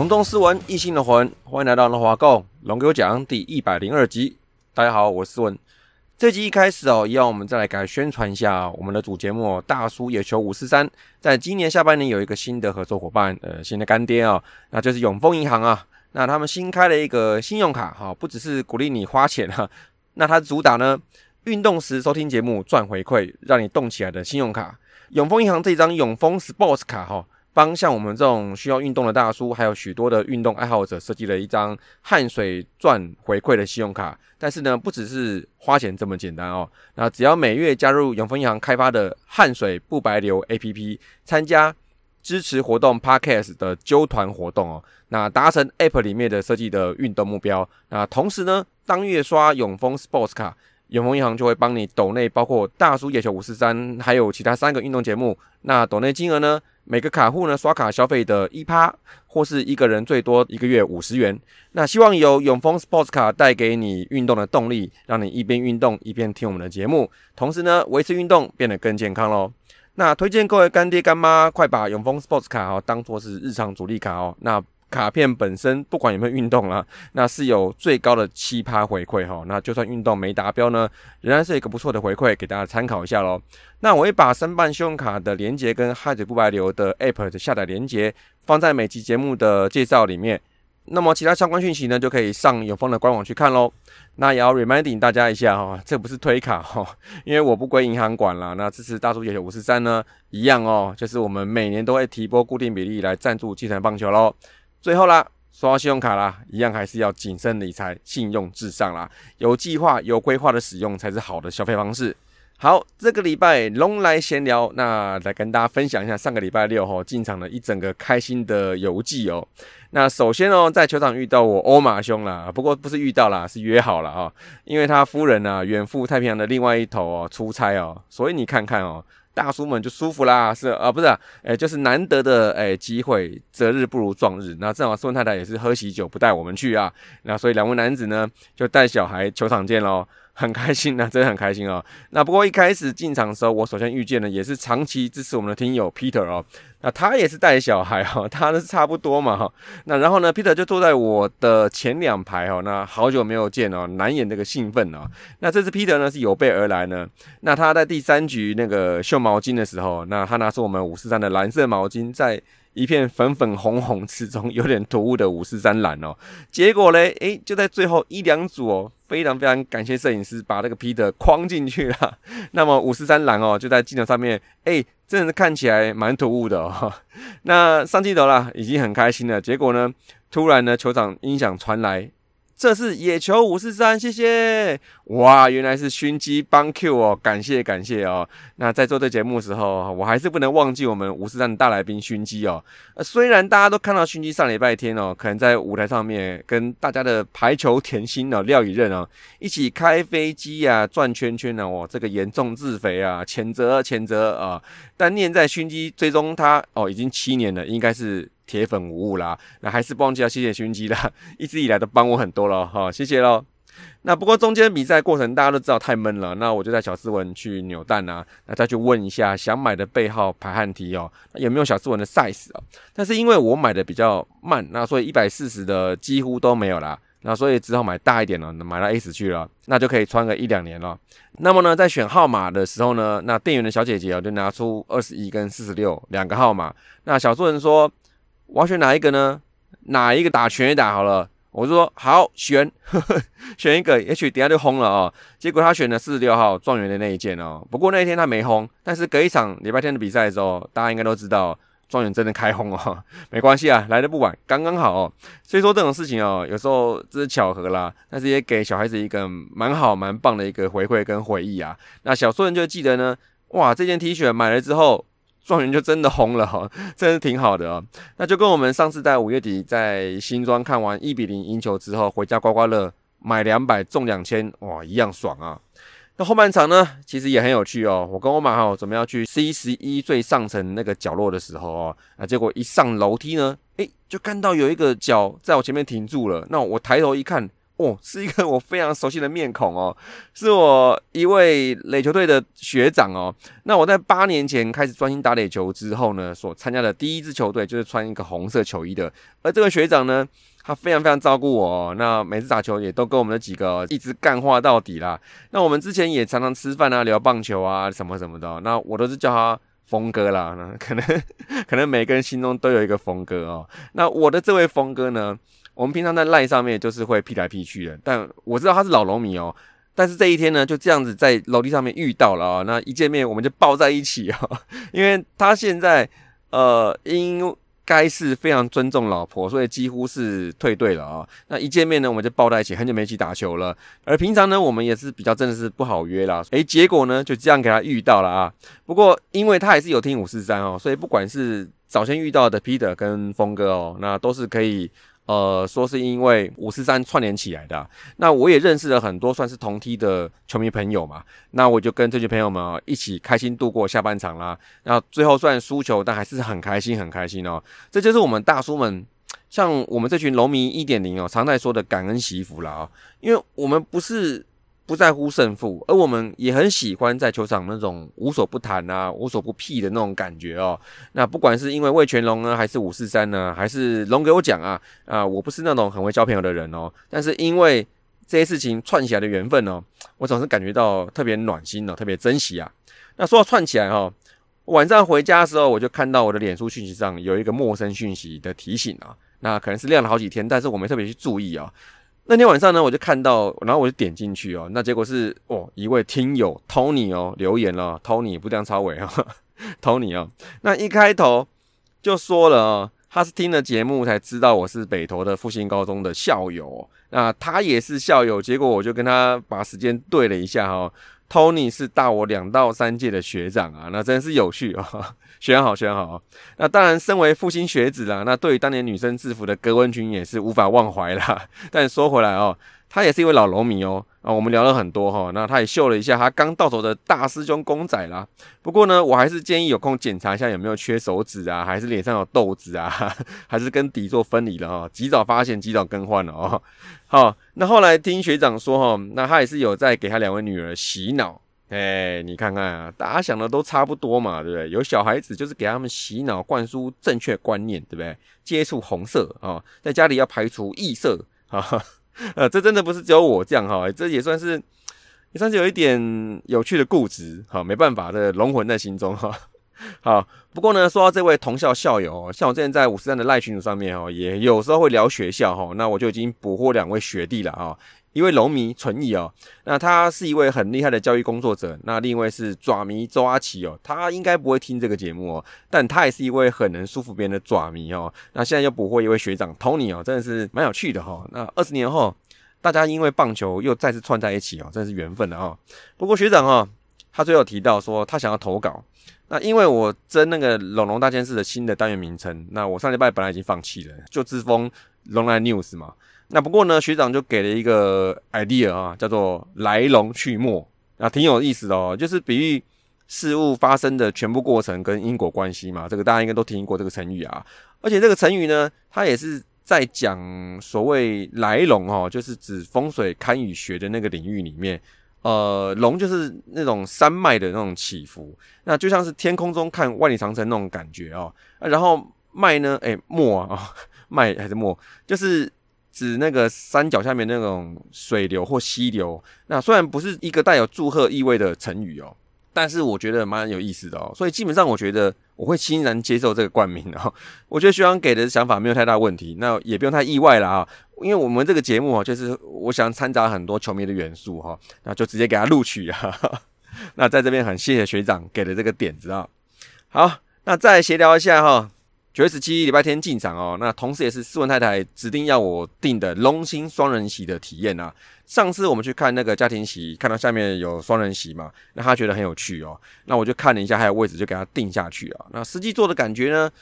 隆重斯文，异性的魂，欢迎来到龙华购龙给我讲第一百零二集。大家好，我是斯文。这集一开始哦，要我们再来改宣传一下我们的主节目《大叔野球五四三》。在今年下半年有一个新的合作伙伴，呃，新的干爹哦，那就是永丰银行啊。那他们新开了一个信用卡，哈，不只是鼓励你花钱哈，那它主打呢，运动时收听节目赚回馈，让你动起来的信用卡。永丰银行这张永丰 Sports 卡哈。帮像我们这种需要运动的大叔，还有许多的运动爱好者设计了一张汗水赚回馈的信用卡。但是呢，不只是花钱这么简单哦。那只要每月加入永丰银行开发的汗水不白流 APP，参加支持活动 Podcast 的揪团活动哦，那达成 App 里面的设计的运动目标。那同时呢，当月刷永丰 Sports 卡，永丰银行就会帮你抖内包括大叔野球五四三，还有其他三个运动节目。那抖内金额呢？每个卡户呢刷卡消费的一趴，或是一个人最多一个月五十元。那希望由永丰 Sports 卡带给你运动的动力，让你一边运动一边听我们的节目，同时呢维持运动变得更健康喽。那推荐各位干爹干妈，快把永丰 Sports 卡哦当做是日常主力卡哦。那卡片本身不管有没有运动啊，那是有最高的七趴回馈哈。那就算运动没达标呢，仍然是一个不错的回馈，给大家参考一下喽。那我会把申办信用卡的连接跟汉水不白流的 App 的下载连接放在每期节目的介绍里面。那么其他相关讯息呢，就可以上永丰的官网去看喽。那也要 reminding 大家一下哈，这不是推卡哈，因为我不归银行管了。那支持大叔野球五十三呢，一样哦，就是我们每年都会提拨固定比例来赞助基层棒球喽。最后啦，刷信用卡啦，一样还是要谨慎理财，信用至上啦。有计划、有规划的使用才是好的消费方式。好，这个礼拜龙来闲聊，那来跟大家分享一下上个礼拜六哈进场的一整个开心的游记哦。那首先哦，在球场遇到我欧马兄啦，不过不是遇到啦，是约好了啊，因为他夫人啊远赴太平洋的另外一头哦出差哦，所以你看看哦。大叔们就舒服啦，是啊，不是，啊哎，就是难得的哎机会，择日不如撞日。那正好孙太太也是喝喜酒，不带我们去啊，那所以两位男子呢就带小孩球场见喽。很开心呐，真的很开心哦。那不过一开始进场的时候，我首先遇见的也是长期支持我们的听友 Peter 哦。那他也是带小孩哈，他是差不多嘛哈。那然后呢，Peter 就坐在我的前两排哦。那好久没有见哦，难掩这个兴奋哦。那这次 Peter 呢是有备而来呢。那他在第三局那个秀毛巾的时候，那他拿出我们五四三的蓝色毛巾在。一片粉粉红红之中，有点突兀的五四三蓝哦。结果嘞，诶，就在最后一两组哦，非常非常感谢摄影师把那个 Peter 框进去了。那么五四三蓝哦，就在镜头上面，诶，真的是看起来蛮突兀的哦。那上镜头啦，已经很开心了。结果呢，突然呢，球场音响传来。这是野球五四三，谢谢哇！原来是熏鸡帮 Q 哦，感谢感谢哦。那在做这节目的时候，我还是不能忘记我们五四三的大来宾熏鸡哦。虽然大家都看到熏鸡上礼拜天哦，可能在舞台上面跟大家的排球甜心哦廖以任哦一起开飞机啊转圈圈呢，哦，这个严重自肥啊，谴责谴责啊。但念在熏鸡追踪他哦，已经七年了，应该是。铁粉无误啦，那还是不忘记要谢谢熏鸡啦，一直以来都帮我很多了哈，谢谢喽。那不过中间比赛过程大家都知道太闷了，那我就在小斯文去扭蛋啊，那再去问一下想买的背号排汗题哦，有没有小斯文的 size 哦？但是因为我买的比较慢，那所以一百四十的几乎都没有啦，那所以只好买大一点了，买到 S 去了，那就可以穿个一两年了。那么呢，在选号码的时候呢，那店员的小姐姐哦就拿出二十一跟四十六两个号码，那小斯文说。我要选哪一个呢？哪一个打全打好了？我说好选呵呵，选一个，也许等下就轰了哦。结果他选了四十六号状元的那一件哦。不过那一天他没轰，但是隔一场礼拜天的比赛的时候，大家应该都知道，状元真的开轰哦，没关系啊，来的不晚，刚刚好哦。所以说这种事情哦，有时候这是巧合啦，但是也给小孩子一个蛮好蛮棒的一个回馈跟回忆啊。那小说人就记得呢，哇，这件 T 恤买了之后，状元就真的红了哈，真是挺好的哦。那就跟我们上次在五月底在新庄看完一比零赢球之后，回家刮刮乐买两百中两千，哇，一样爽啊。那后半场呢，其实也很有趣哦。我跟我马哈准备要去 C 十一最上层那个角落的时候哦，啊，结果一上楼梯呢，诶，就看到有一个脚在我前面停住了。那我抬头一看，哦，是一个我非常熟悉的面孔哦，是我一位垒球队的学长哦。那我在八年前开始专心打垒球之后呢，所参加的第一支球队就是穿一个红色球衣的，而这位学长呢。他非常非常照顾我，那每次打球也都跟我们的几个一直干话到底啦。那我们之前也常常吃饭啊，聊棒球啊，什么什么的。那我都是叫他峰哥啦。那可能 可能每个人心中都有一个峰哥哦。那我的这位峰哥呢，我们平常在赖上面就是会劈来劈去的，但我知道他是老农民哦。但是这一天呢，就这样子在楼梯上面遇到了啊。那一见面我们就抱在一起啊，因为他现在呃应。该是非常尊重老婆，所以几乎是退队了啊。那一见面呢，我们就抱在一起，很久没一起打球了。而平常呢，我们也是比较真的是不好约啦。诶，结果呢就这样给他遇到了啊。不过因为他还是有听五四三哦，所以不管是早先遇到的 Peter 跟峰哥哦，那都是可以。呃，说是因为五四三串联起来的，那我也认识了很多算是同梯的球迷朋友嘛，那我就跟这些朋友们一起开心度过下半场啦。那最后虽然输球，但还是很开心，很开心哦。这就是我们大叔们，像我们这群龙迷一点零哦，常在说的感恩惜福了啊，因为我们不是。不在乎胜负，而我们也很喜欢在球场那种无所不谈啊、无所不屁的那种感觉哦。那不管是因为魏全龙呢，还是五四三呢，还是龙给我讲啊啊，我不是那种很会交朋友的人哦。但是因为这些事情串起来的缘分哦，我总是感觉到特别暖心哦，特别珍惜啊。那说到串起来哈，晚上回家的时候，我就看到我的脸书讯息上有一个陌生讯息的提醒啊。那可能是亮了好几天，但是我没特别去注意啊。那天晚上呢，我就看到，然后我就点进去哦，那结果是哦，一位听友 Tony 哦留言了，Tony 不当超伟啊，Tony 哦，那一开头就说了哦，他是听了节目才知道我是北投的复兴高中的校友，那他也是校友，结果我就跟他把时间对了一下哦，Tony 是大我两到三届的学长啊，那真是有趣啊。选好，选好。那当然，身为复兴学子啦，那对于当年女生制服的格纹裙也是无法忘怀啦。但说回来哦，他也是一位老龙迷哦。啊，我们聊了很多哈。那他也秀了一下他刚到手的大师兄公仔啦。不过呢，我还是建议有空检查一下有没有缺手指啊，还是脸上有痘子啊，还是跟底座分离了哈。及早发现，及早更换了哦。好，那后来听学长说哈，那他也是有在给他两位女儿洗脑。哎，你看看啊，大家想的都差不多嘛，对不对？有小孩子就是给他们洗脑、灌输正确观念，对不对？接触红色啊，在家里要排除异色啊，呃，这真的不是只有我这样哈，这也算是也算是有一点有趣的固执哈，没办法的龙魂在心中哈。好，不过呢，说到这位同校校友，像我之前在五十站的赖群主上面哦，也有时候会聊学校哈，那我就已经捕获两位学弟了啊。一位龙迷纯义哦，那他是一位很厉害的教育工作者。那另一位是爪迷周阿奇哦，他应该不会听这个节目哦，但他也是一位很能说服别人的爪迷哦。那现在又捕获一位学长 Tony 哦，真的是蛮有趣的哈。那二十年后，大家因为棒球又再次串在一起哦，真是缘分的哦。不过学长哦，他最后提到说他想要投稿，那因为我争那个龙龙大件事的新的单元名称，那我上礼拜本来已经放弃了，就自封龙来 News 嘛。那不过呢，学长就给了一个 idea 啊，叫做来龙去脉啊，挺有意思的哦，就是比喻事物发生的全部过程跟因果关系嘛。这个大家应该都听过这个成语啊，而且这个成语呢，它也是在讲所谓来龙哦，就是指风水堪舆学的那个领域里面，呃，龙就是那种山脉的那种起伏，那就像是天空中看万里长城那种感觉哦。然后脉呢，哎，脉啊，脉还是脉，就是。指那个山脚下面那种水流或溪流，那虽然不是一个带有祝贺意味的成语哦，但是我觉得蛮有意思的哦，所以基本上我觉得我会欣然接受这个冠名哦。我觉得学长给的想法没有太大问题，那也不用太意外了啊，因为我们这个节目哦，就是我想掺杂很多球迷的元素哈，那就直接给他录取啊。那在这边很谢谢学长给的这个点子啊。好，那再闲聊一下哈。九月十七礼拜天进场哦，那同时也是斯文太太指定要我订的龙兴双人席的体验啊。上次我们去看那个家庭席，看到下面有双人席嘛，那他觉得很有趣哦，那我就看了一下还有位置，就给他定下去啊。那实际坐的感觉呢？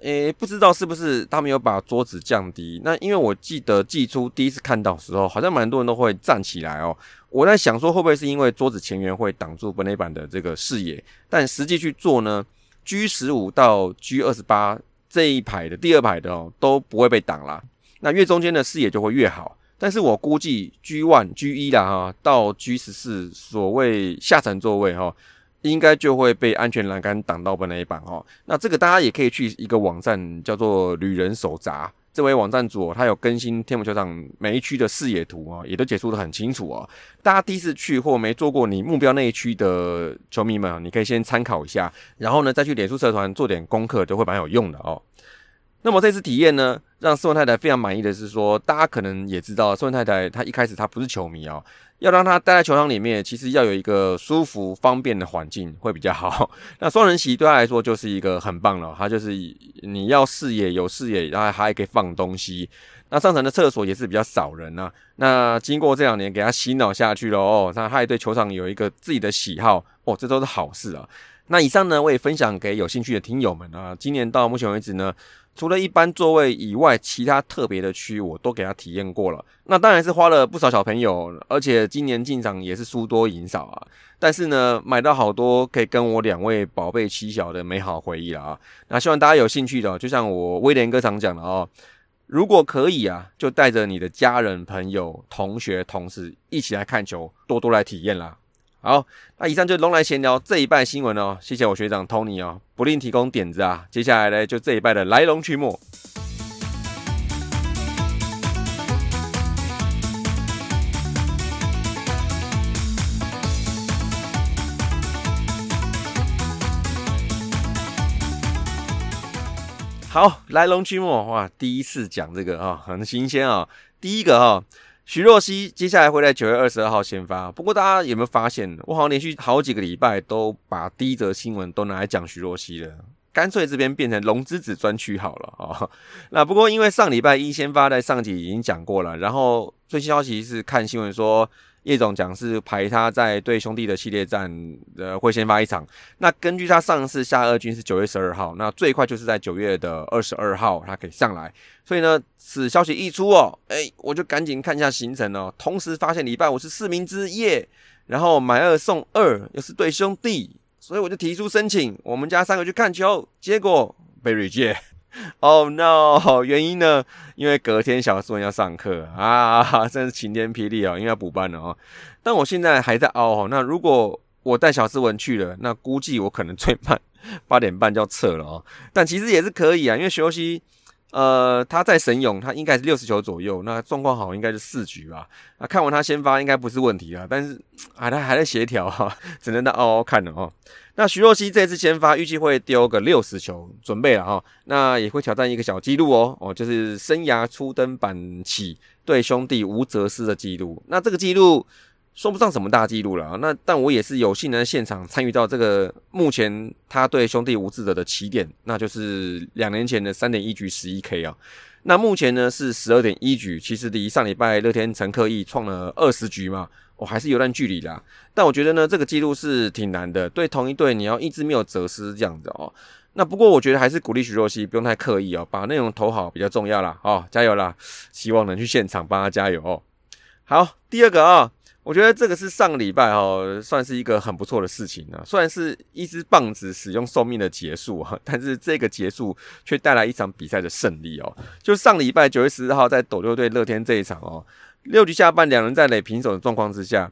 诶，不知道是不是他们有把桌子降低？那因为我记得寄出第一次看到时候，好像蛮多人都会站起来哦。我在想说，会不会是因为桌子前缘会挡住本内板的这个视野？但实际去做呢，G 十五到 G 二十八这一排的第二排的哦都不会被挡啦。那越中间的视野就会越好。但是我估计 G one、G 一啦哈到 G 十四所谓下层座位哈。应该就会被安全栏杆挡到的那一板哦。那这个大家也可以去一个网站叫做“旅人手札”，这位网站主他有更新天母球场每一区的视野图啊，也都解说的很清楚哦。大家第一次去或没做过你目标那一区的球迷们，你可以先参考一下，然后呢再去脸书社团做点功课，都会蛮有用的哦。那么这次体验呢，让斯文太太非常满意的是说，大家可能也知道，斯文太太她一开始她不是球迷哦。要让他待在球场里面，其实要有一个舒服方便的环境会比较好。那双人席对他来说就是一个很棒了，他就是你要视野有视野，然后还可以放东西。那上层的厕所也是比较少人呐。那经过这两年给他洗脑下去了哦，那他也对球场有一个自己的喜好哦，这都是好事啊。那以上呢，我也分享给有兴趣的听友们啊。今年到目前为止呢。除了一般座位以外，其他特别的区我都给他体验过了。那当然是花了不少小朋友，而且今年进场也是输多赢少啊。但是呢，买到好多可以跟我两位宝贝妻小的美好回忆了啊。那希望大家有兴趣的，就像我威廉哥常讲的哦，如果可以啊，就带着你的家人、朋友、同学、同事一起来看球，多多来体验啦。好，那以上就龙来闲聊这一拜新闻哦，谢谢我学长 Tony 哦，不吝提供点子啊。接下来呢，就这一拜的来龙去脉。好，来龙去脉哇，第一次讲这个啊，很新鲜啊。第一个哈。徐若曦接下来会在九月二十二号先发，不过大家有没有发现，我好像连续好几个礼拜都把第一则新闻都拿来讲徐若曦了，干脆这边变成龙之子专区好了啊。那不过因为上礼拜一先发在上集已经讲过了，然后最新消息是看新闻说。叶总讲是排他在对兄弟的系列战，呃，会先发一场。那根据他上次下二军是九月十二号，那最快就是在九月的二十二号他可以上来。所以呢，此消息一出哦，哎，我就赶紧看一下行程哦。同时发现礼拜五是四明之夜，然后买二送二，又是对兄弟，所以我就提出申请，我们家三个去看球，结果被 reject。Oh no！原因呢？因为隔天小苏文要上课啊，真是晴天霹雳哦，因为要补班了哦。但我现在还在熬。那如果我带小斯文去了，那估计我可能最慢八点半就要撤了哦。但其实也是可以啊，因为休息。呃，他在神勇，他应该是六十球左右，那状况好应该是四局吧。那看完他先发应该不是问题啊，但是啊，他还在协调哈，只能在嗷嗷看了哦。那徐若曦这次先发预计会丢个六十球，准备了哈。那也会挑战一个小记录哦，哦，就是生涯初登板起对兄弟无责失的记录。那这个记录。说不上什么大记录了啊，那但我也是有幸能现场参与到这个目前他对兄弟吴志者的起点，那就是两年前的三点一局十一 K 啊，那目前呢是十二点一局，其实离上礼拜乐天陈克义创了二十局嘛，我还是有段距离啦。但我觉得呢这个记录是挺难的，对同一队你要一直没有折失这样子哦。那不过我觉得还是鼓励徐若曦不用太刻意哦，把内容投好比较重要啦。哦，加油啦，希望能去现场帮他加油哦。好，第二个啊。我觉得这个是上个礼拜哈，算是一个很不错的事情啊。虽然是一支棒子使用寿命的结束哈，但是这个结束却带来一场比赛的胜利哦。就上礼拜九月十四号在斗六队乐天这一场哦，六局下半两人在垒平手的状况之下，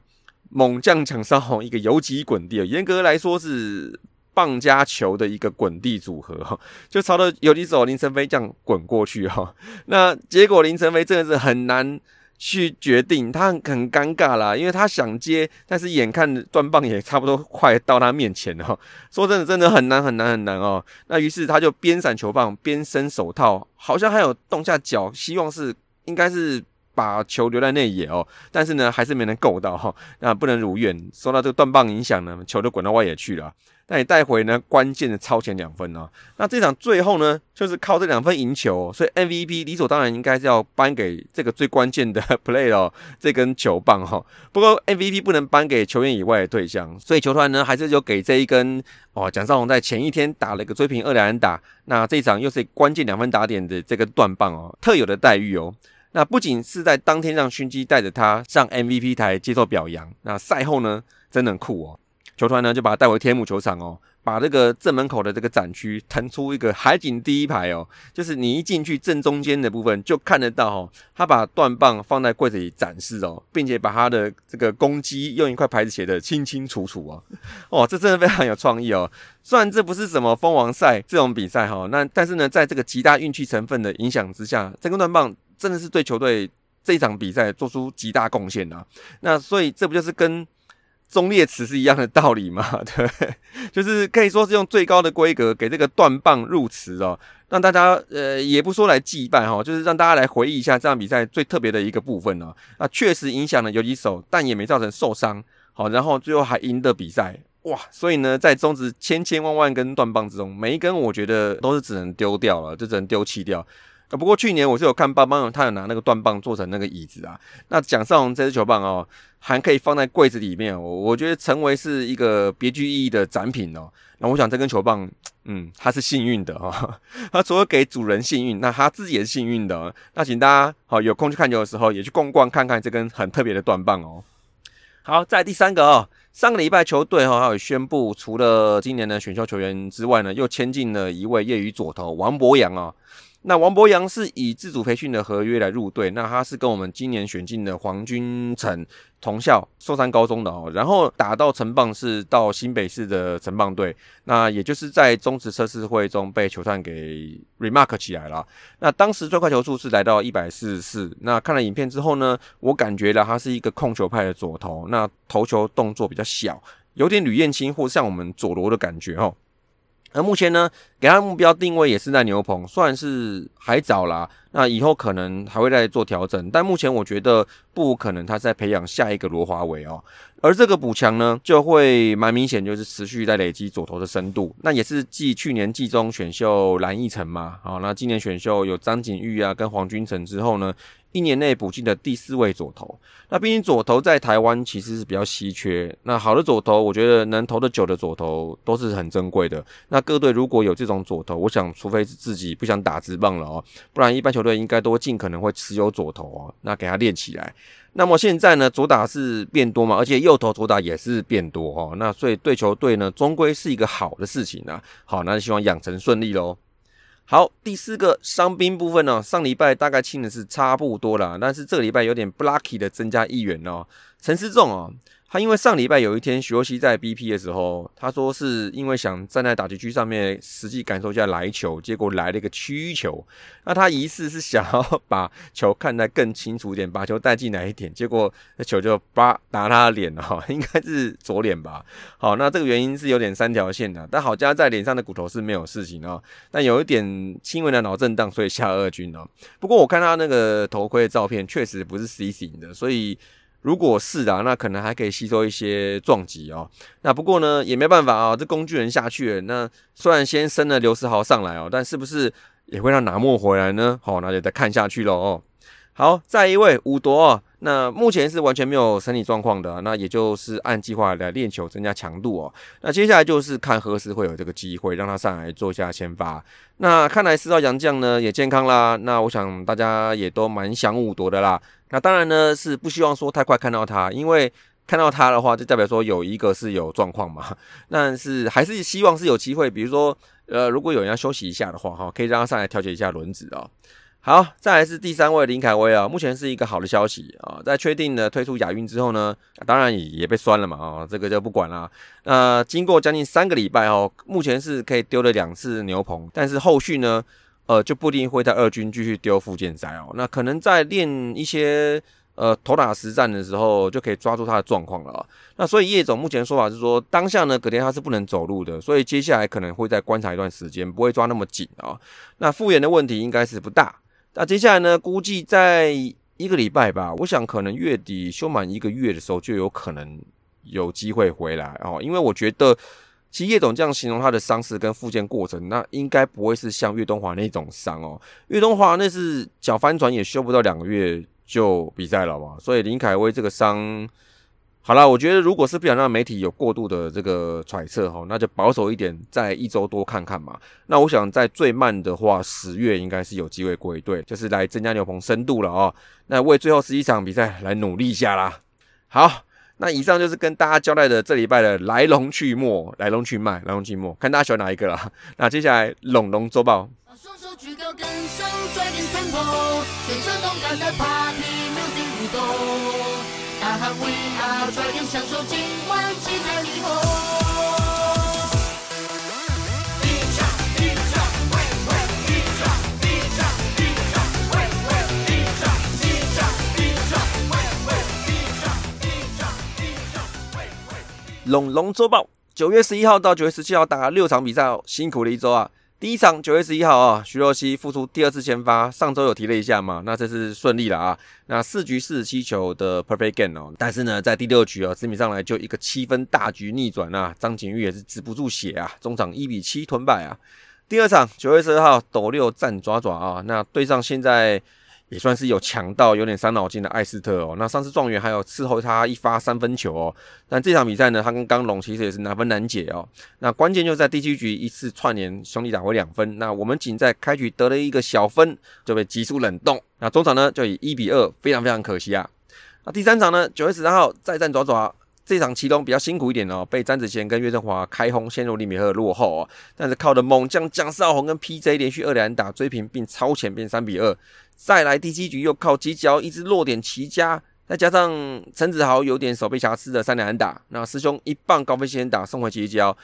猛将抢上一个游击滚地，严格来说是棒加球的一个滚地组合哈，就朝着游击手林晨飞这样滚过去哈。那结果林晨飞真的是很难。去决定，他很尴尬啦，因为他想接，但是眼看断棒也差不多快到他面前了。说真的，真的很难很难很难哦。那于是他就边闪球棒边伸手套，好像还有动下脚，希望是应该是把球留在内野哦。但是呢，还是没能够到哈，那不能如愿，受到这个断棒影响呢，球就滚到外野去了。那你带回呢关键的超前两分哦。那这场最后呢，就是靠这两分赢球，所以 MVP 理所当然应该是要颁给这个最关键的 play 哦，这根球棒哈。不过 MVP 不能颁给球员以外的对象，所以球团呢还是就给这一根哦，蒋少红在前一天打了一个追平二连打，那这一场又是关键两分打点的这个断棒哦，特有的待遇哦。那不仅是在当天让勋基带着他上 MVP 台接受表扬，那赛后呢，真的很酷哦。球团呢就把他带回天母球场哦，把这个正门口的这个展区腾出一个海景第一排哦，就是你一进去正中间的部分就看得到哦，他把断棒放在柜子里展示哦，并且把他的这个攻击用一块牌子写的清清楚楚哦，哦，这真的非常有创意哦。虽然这不是什么蜂王赛这种比赛哈，那但是呢，在这个极大运气成分的影响之下，这根断棒。真的是对球队这一场比赛做出极大贡献啊！那所以这不就是跟忠烈祠是一样的道理嘛？对，就是可以说是用最高的规格给这个断棒入祠哦，让大家呃也不说来祭拜哈，就是让大家来回忆一下这场比赛最特别的一个部分呢。那确实影响了游击手，但也没造成受伤。好，然后最后还赢得比赛哇！所以呢，在中职千千万万根断棒之中，每一根我觉得都是只能丢掉了，就只能丢弃掉。啊不过去年我是有看棒棒，他有拿那个断棒做成那个椅子啊。那蒋少红这支球棒哦，还可以放在柜子里面，我我觉得成为是一个别具意义的展品哦。那我想这根球棒，嗯，它是幸运的哈。它除了给主人幸运，那他自己也是幸运的。那请大家好有空去看球的时候，也去逛逛看看这根很特别的断棒哦。好，在第三个哦，上个礼拜球队哈还有宣布，除了今年的选秀球员之外呢，又签进了一位业余左投王博洋啊。那王博洋是以自主培训的合约来入队，那他是跟我们今年选进的黄君成同校寿山高中的哦，然后打到城棒是到新北市的城棒队，那也就是在中职测试会中被球探给 remark 起来了。那当时最快球速是来到一百四十四，那看了影片之后呢，我感觉到他是一个控球派的左投，那投球动作比较小，有点吕彦青或像我们佐罗的感觉哦。那目前呢，给他目标定位也是在牛棚，算是还早啦。那以后可能还会再做调整，但目前我觉得不可能他在培养下一个罗华伟哦。而这个补强呢，就会蛮明显，就是持续在累积左投的深度。那也是继去年季中选秀蓝奕成嘛，好，那今年选秀有张景玉啊跟黄君成之后呢。一年内补进的第四位左投，那毕竟左投在台湾其实是比较稀缺。那好的左投，我觉得能投的久的左投都是很珍贵的。那各队如果有这种左投，我想除非是自己不想打直棒了哦，不然一般球队应该都尽可能会持有左投哦，那给他练起来。那么现在呢，左打是变多嘛，而且右投左打也是变多哦。那所以对球队呢，终归是一个好的事情啊。好，那希望养成顺利喽。好，第四个伤兵部分呢，上礼拜大概清的是差不多了，但是这个礼拜有点不 lucky 的增加一员哦，陈思仲哦。他因为上礼拜有一天徐若曦在 BP 的时候，他说是因为想站在打击区上面实际感受一下来球，结果来了一个曲球。那他疑似是想要把球看得更清楚一点，把球带进来一点，结果那球就叭打他的脸了，应该是左脸吧。好，那这个原因是有点三条线的，但好加在脸上的骨头是没有事情啊，但有一点轻微的脑震荡，所以下二军哦。不过我看他那个头盔的照片，确实不是 C 型的，所以。如果是的，那可能还可以吸收一些撞击哦。那不过呢，也没办法啊，这工具人下去了。那虽然先升了刘世豪上来哦，但是不是也会让拿莫回来呢？好，那就再看下去喽哦。好，再一位五夺哦，那目前是完全没有身体状况的，那也就是按计划来练球，增加强度哦。那接下来就是看何时会有这个机会让他上来做一下先发。那看来四号杨将呢也健康啦，那我想大家也都蛮想五夺的啦。那当然呢是不希望说太快看到他，因为看到他的话就代表说有一个是有状况嘛。但是还是希望是有机会，比如说呃如果有人要休息一下的话哈，可以让他上来调节一下轮子哦。好，再来是第三位林凯威啊，目前是一个好的消息啊，在确定的推出亚运之后呢，当然也也被酸了嘛啊，这个就不管了。那经过将近三个礼拜哦，目前是可以丢了两次牛棚，但是后续呢，呃，就不一定会在二军继续丢附件赛哦，那可能在练一些呃投打实战的时候，就可以抓住他的状况了。那所以叶总目前说法是说，当下呢，葛天他是不能走路的，所以接下来可能会再观察一段时间，不会抓那么紧啊。那复原的问题应该是不大。那接下来呢？估计在一个礼拜吧，我想可能月底休满一个月的时候，就有可能有机会回来哦。因为我觉得其实叶总这样形容他的伤势跟复健过程，那应该不会是像岳东华那种伤哦。岳东华那是脚翻船也修不到两个月就比赛了嘛，所以林凯威这个伤。好了，我觉得如果是不想让媒体有过度的这个揣测哈，那就保守一点，在一周多看看嘛。那我想在最慢的话，十月应该是有机会归队，就是来增加牛棚深度了哦。那为最后十一场比赛来努力一下啦。好，那以上就是跟大家交代的这礼拜的来龙去脉、来龙去脉、来龙去脉，看大家喜欢哪一个啦。那接下来龙龙周报。龙龙周报，九月十一号到九月十七号打了六场比赛哦，辛苦了一周啊。第一场九月十一号啊，徐若曦复出第二次先发，上周有提了一下嘛，那这次顺利了啊。那四局四十七球的 perfect game 哦，但是呢，在第六局哦，指米上来就一个七分大局逆转啊，张景玉也是止不住血啊，中场一比七吞败啊。第二场九月十二号斗六战爪爪啊，那对上现在。也算是有强到有点伤脑筋的艾斯特哦。那上次状元还有伺候他一发三分球哦。但这场比赛呢，他跟刚龙其实也是难分难解哦。那关键就在第七局一次串联兄弟打回两分。那我们仅在开局得了一个小分就被急速冷冻。那中场呢就以一比二，非常非常可惜啊。那第三场呢，九月十三号再战爪爪。这场其中比较辛苦一点哦，被詹子贤跟岳振华开轰，陷入利米赫落后哦。但是靠着猛将蒋少红跟 PJ 连续二连打追平，并超前变三比二。再来第七局又靠几脚一直落点齐家，再加上陈子豪有点手背瑕疵的三连打，那师兄一棒高飞先打送回齐脚，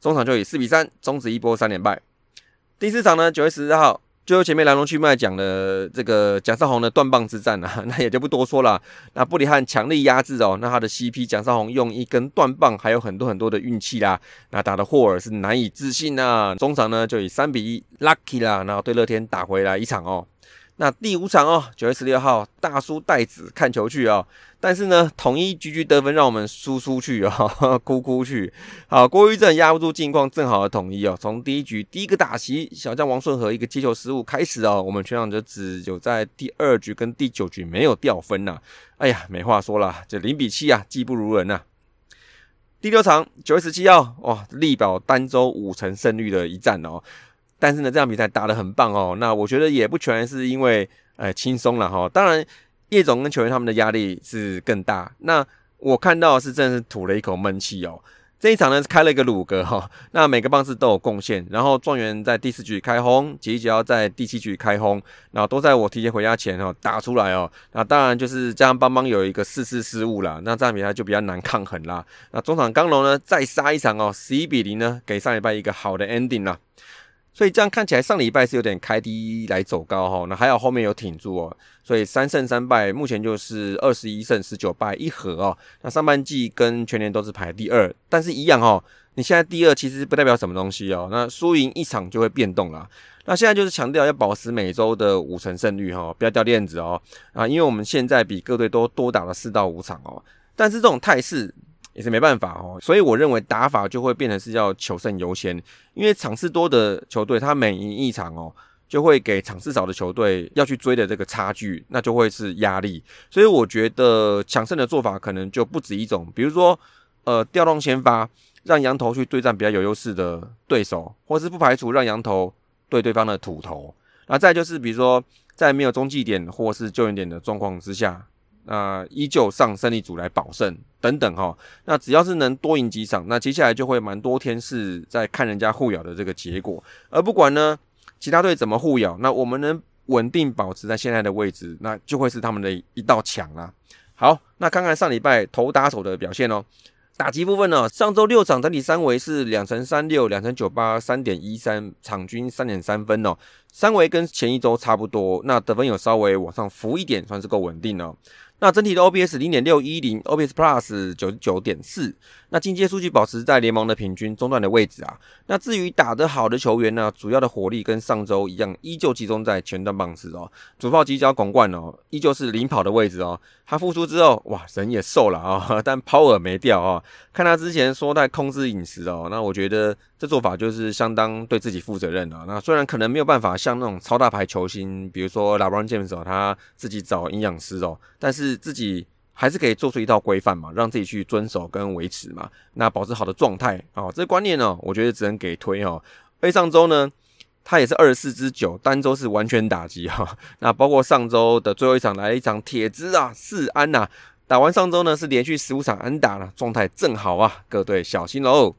中场就以四比三终止一波三连败。第四场呢，九月十四号。就前面来龙去脉讲了这个蒋少红的断棒之战啊，那也就不多说了。那布里汉强力压制哦，那他的 CP 蒋少红用一根断棒，还有很多很多的运气啦。那打的霍尔是难以置信啊，中场呢就以三比一 lucky 啦，然后对乐天打回来一场哦。那第五场哦，九月十六号，大叔带子看球去哦。但是呢，统一局局得分，让我们输出去哦，哭哭去。好，郭玉正压不住境况，正好的统一哦。从第一局第一个打席，小将王顺和一个接球失误开始哦，我们全场就只有在第二局跟第九局没有掉分呐。哎呀，没话说了，这零比七啊，技不如人呐。第六场九月十七号，哇，力保单周五成胜率的一战哦。但是呢，这场比赛打得很棒哦。那我觉得也不全是因为，呃，轻松了哈。当然，叶总跟球员他们的压力是更大。那我看到是真的是吐了一口闷气哦。这一场呢是开了一个鲁格哈，那每个棒次都有贡献。然后状元在第四局开轰，吉吉要在第七局开轰，然后都在我提前回家前哈打出来哦。那当然就是这样邦邦有一个四次失误了，那这场比赛就比较难抗衡啦。那中场刚龙呢再杀一场哦，十一比零呢给上礼拜一个好的 ending 啦。所以这样看起来，上礼拜是有点开低来走高哈，那还好后面有挺住哦，所以三胜三败，目前就是二十一胜十九败一和哦。那上半季跟全年都是排第二，但是一样哦，你现在第二其实不代表什么东西哦，那输赢一场就会变动啦。那现在就是强调要保持每周的五成胜率哈，不要掉链子哦啊，因为我们现在比各队都多打了四到五场哦，但是这种态势。也是没办法哦，所以我认为打法就会变成是要求胜优先，因为场次多的球队，他每赢一场哦，就会给场次少的球队要去追的这个差距，那就会是压力。所以我觉得强胜的做法可能就不止一种，比如说呃调动先发，让羊头去对战比较有优势的对手，或是不排除让羊头对对方的土头。那再就是比如说在没有中继点或是救援点的状况之下。那依旧上胜利组来保胜等等哈，那只要是能多赢几场，那接下来就会蛮多天是在看人家互咬的这个结果，而不管呢其他队怎么互咬，那我们能稳定保持在现在的位置，那就会是他们的一道墙啊。好，那看看上礼拜头打手的表现哦。打击部分呢，上周六场整体三围是两成三六、两成九八、三点一三，场均三点三分哦。三围跟前一周差不多，那得分有稍微往上浮一点，算是够稳定哦。那整体的 OBS 零点六一零，OBS Plus 九十九点四，那进阶数据保持在联盟的平均中段的位置啊。那至于打得好的球员呢，主要的火力跟上周一样，依旧集中在前段棒次哦。主炮犄角拱冠哦，依旧是领跑的位置哦。他复出之后，哇，人也瘦了啊，但 power 没掉啊。看他之前说在控制饮食哦，那我觉得这做法就是相当对自己负责任啊。那虽然可能没有办法像那种超大牌球星，比如说 LeBron James 哦，他自己找营养师哦，但是自己还是可以做出一套规范嘛，让自己去遵守跟维持嘛，那保持好的状态啊，这个观念呢，我觉得只能给推哦。而上周呢，他也是二十四支九，单周是完全打击哈。那包括上周的最后一场来了一场铁支啊，四安呐，打完上周呢是连续十五场安打了，状态正好啊，各队小心喽。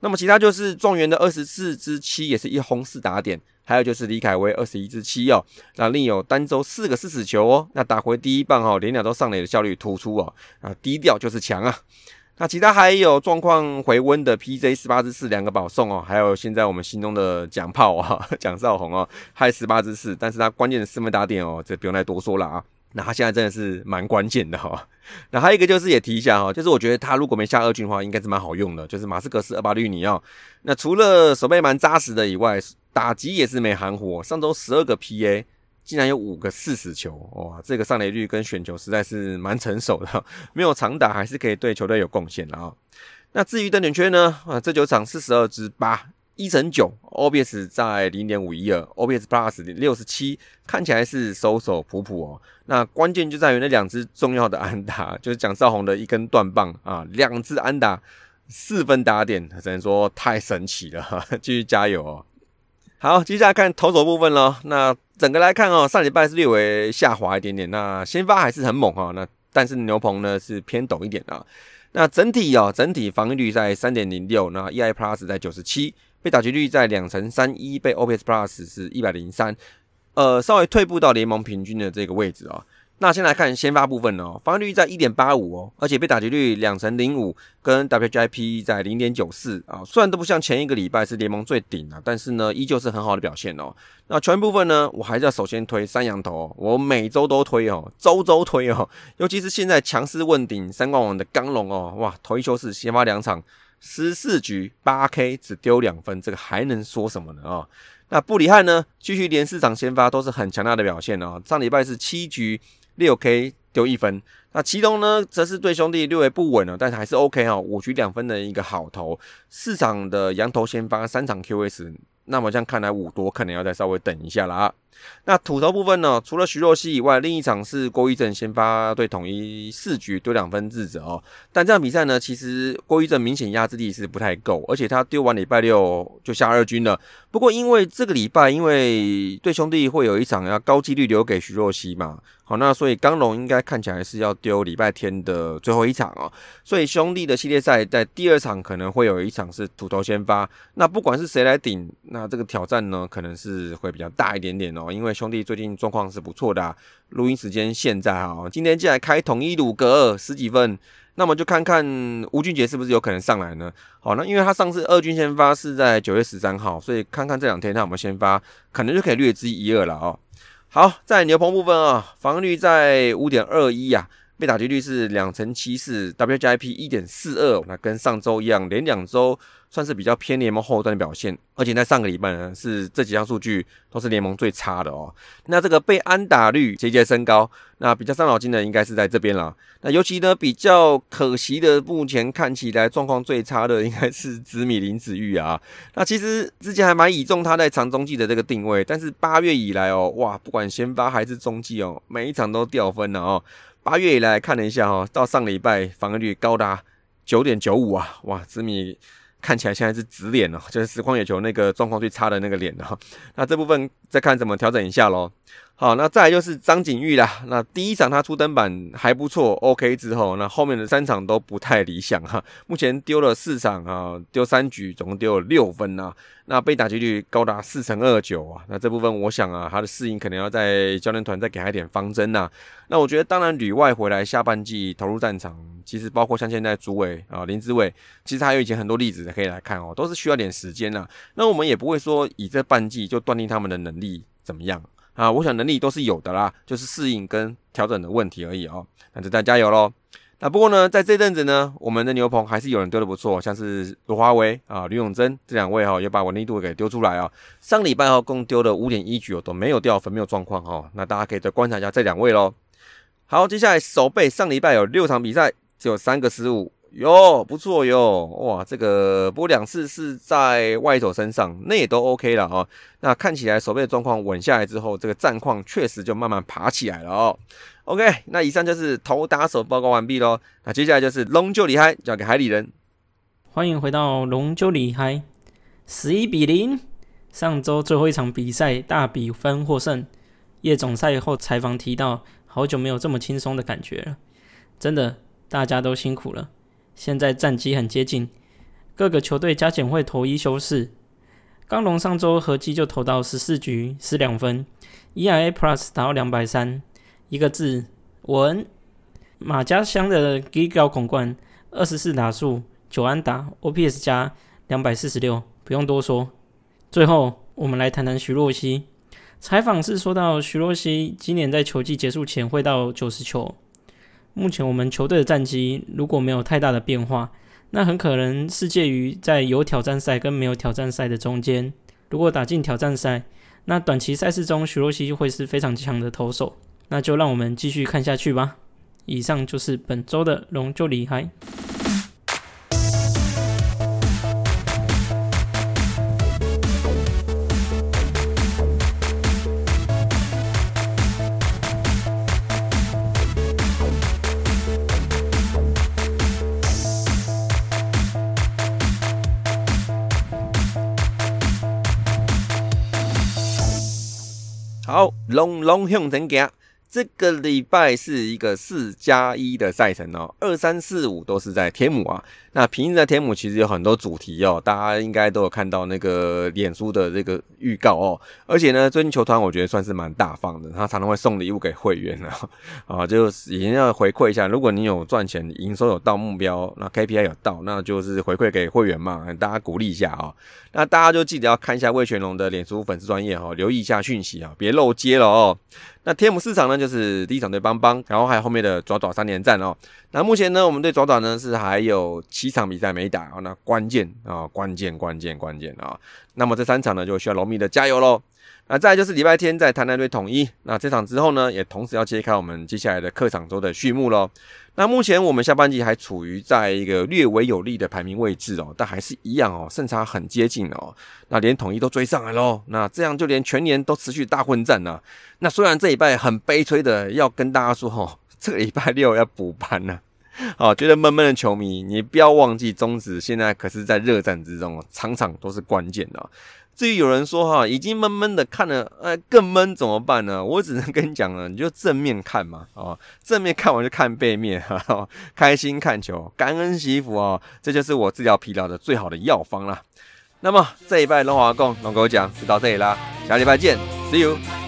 那么其他就是状元的二十四支七，也是一轰四打点。还有就是李凯威二十一支七哦，那另有单周四个四死球哦，那打回第一棒哦，连两都上垒的效率突出哦，啊低调就是强啊。那其他还有状况回温的 PJ 十八支四两个保送哦，还有现在我们心中的蒋炮啊 蒋少红哦，还十八支四，但是他关键的四分打点哦，这不用再多说了啊。那他现在真的是蛮关键的哈。那还有一个就是也提一下哈，就是我觉得他如果没下二军的话，应该是蛮好用的，就是马斯克斯二八绿尼奥。那除了手背蛮扎实的以外，打击也是没含糊，上周十二个 PA，竟然有五个四死球，哇，这个上垒率跟选球实在是蛮成熟的，没有长打还是可以对球队有贡献的啊。那至于登点圈呢，啊，这九场四十二支八一乘九，OBS 在零点五一二，OBS Plus 六十七，看起来是收手普普哦。那关键就在于那两支重要的安打，就是蒋少红的一根断棒啊，两支安打四分打点，只能说太神奇了，继续加油哦。好，接下来看投手部分咯。那整个来看哦，上礼拜是略微下滑一点点。那先发还是很猛哈。那但是牛棚呢是偏陡一点啊。那整体哦，整体防御率在三点零六，那 EI Plus 在九十七，被打击率在两成三一，被 OPS Plus 是一百零三，呃，稍微退步到联盟平均的这个位置啊。那先来看先发部分哦，防御率在一点八五哦，而且被打击率两成零五，跟 WJP 在零点九四啊，虽然都不像前一个礼拜是联盟最顶啊，但是呢，依旧是很好的表现哦。那全部分呢，我还是要首先推三羊头，我每周都推哦，周周推哦，尤其是现在强势问鼎三冠王的刚龙哦，哇，头一休是先发两场十四局八 K 只丢两分，这个还能说什么呢啊？那布里汉呢，继续连四场先发都是很强大的表现哦，上礼拜是七局。六 K 丢一分，那其中呢，则是对兄弟略微不稳了，但是还是 OK 哈，五局两分的一个好投，四场的羊头先发，三场 QS。那么这样看来，五多可能要再稍微等一下了啊。那土头部分呢，除了徐若曦以外，另一场是郭一正先发对统一四局丢两分制止哦。但这场比赛呢，其实郭一正明显压制力是不太够，而且他丢完礼拜六就下二军了。不过因为这个礼拜，因为对兄弟会有一场要高几率留给徐若曦嘛。好，那所以刚龙应该看起来是要丢礼拜天的最后一场哦，所以兄弟的系列赛在第二场可能会有一场是土头先发，那不管是谁来顶，那这个挑战呢可能是会比较大一点点哦，因为兄弟最近状况是不错的，录音时间现在哈，今天进来开统一鲁格十几分，那么就看看吴俊杰是不是有可能上来呢？好，那因为他上次二军先发是在九月十三号，所以看看这两天他有没有先发，可能就可以略知一二了哦。好，在牛棚部分啊，防御率在五点二一啊，被打击率是两成七四，WJIP 一点四二，那跟上周一样，连两周。算是比较偏联盟后端的表现，而且在上个礼拜呢，是这几项数据都是联盟最差的哦。那这个被安打率节节升高，那比较伤脑筋的应该是在这边了。那尤其呢，比较可惜的，目前看起来状况最差的应该是紫米林子玉啊。那其实之前还蛮倚重他在长中继的这个定位，但是八月以来哦，哇，不管先发还是中继哦，每一场都掉分了哦。八月以来看了一下哦，到上礼拜防御率高达九点九五啊，哇，紫米。看起来现在是直脸哦，就是实况野球那个状况最差的那个脸哦。那这部分再看怎么调整一下喽。好，那再来就是张景玉啦。那第一场他出登板还不错，OK 之后，那后面的三场都不太理想哈。目前丢了四场啊，丢三局，总共丢了六分啊。那被打击率高达四成二九啊。那这部分我想啊，他的适应可能要在教练团再给他一点方针呐。那我觉得当然旅外回来下半季投入战场，其实包括像现在朱伟啊、林志伟，其实还有以前很多例子可以来看哦，都是需要点时间呐。那我们也不会说以这半季就断定他们的能力怎么样。啊，我想能力都是有的啦，就是适应跟调整的问题而已哦。那就大家加油喽。那不过呢，在这阵子呢，我们的牛棚还是有人丢的不错，像是罗华为啊、吕永贞这两位哈，也把稳定度给丢出来啊。上礼拜哈共丢了五点一局哦，都没有掉分，没有状况哈。那大家可以再观察一下这两位喽。好，接下来守备上礼拜有六场比赛，只有三个失误。哟，不错哟，哇，这个不过两次是在外手身上，那也都 OK 了哦。那看起来手背的状况稳下来之后，这个战况确实就慢慢爬起来了哦。OK，那以上就是头打手报告完毕喽。那接下来就是龙就厉害，交给海里人。欢迎回到龙就厉害，十一比零，上周最后一场比赛大比分获胜。夜总赛后采访提到，好久没有这么轻松的感觉了，真的，大家都辛苦了。现在战绩很接近，各个球队加减会投一休四。刚龙上周合计就投到十四局失两分，ERA Plus 达到两百三，一个字稳。马家乡的 Giga 孔冠二十四打数九安打，OPS 加两百四十六，不用多说。最后我们来谈谈徐若曦。采访是说到徐若曦今年在球季结束前会到九十球。目前我们球队的战绩如果没有太大的变化，那很可能是介于在有挑战赛跟没有挑战赛的中间。如果打进挑战赛，那短期赛事中徐若曦会是非常强的投手。那就让我们继续看下去吧。以上就是本周的龙就厉害。拢拢向前行。这个礼拜是一个四加一的赛程哦，二三四五都是在天母啊。那平日在天母其实有很多主题哦，大家应该都有看到那个脸书的这个预告哦。而且呢，最近球团我觉得算是蛮大方的，他常常会送礼物给会员啊，啊，就是也要回馈一下。如果你有赚钱，营收有到目标，那 KPI 有到，那就是回馈给会员嘛，大家鼓励一下啊。那大家就记得要看一下魏全龙的脸书粉丝专业哈，留意一下讯息啊，别漏接了哦。那天母市场呢，就是第一场对邦邦，然后还有后面的爪爪三连战哦。那目前呢，我们对爪爪呢是还有七场比赛没打哦。那关键啊，关键关键关键啊。那么这三场呢，就需要龙密的加油喽。那再就是礼拜天在台南队统一，那这场之后呢，也同时要揭开我们接下来的客场周的序幕喽。那目前我们下半季还处于在一个略微有利的排名位置哦，但还是一样哦，胜差很接近哦。那连统一都追上来喽，那这样就连全年都持续大混战呢。那虽然这礼拜很悲催的要跟大家说哦，这个礼拜六要补班呢。哦，觉得闷闷的球迷，你不要忘记中职现在可是在热战之中哦，场场都是关键的。至于有人说哈，已经闷闷的看了，呃，更闷怎么办呢？我只能跟你讲了，你就正面看嘛，啊，正面看完就看背面，哈哈，开心看球，感恩惜福哦，这就是我治疗疲劳的最好的药方啦。那么这一拜龙华共龙狗讲就到这里啦，下礼拜见，See you。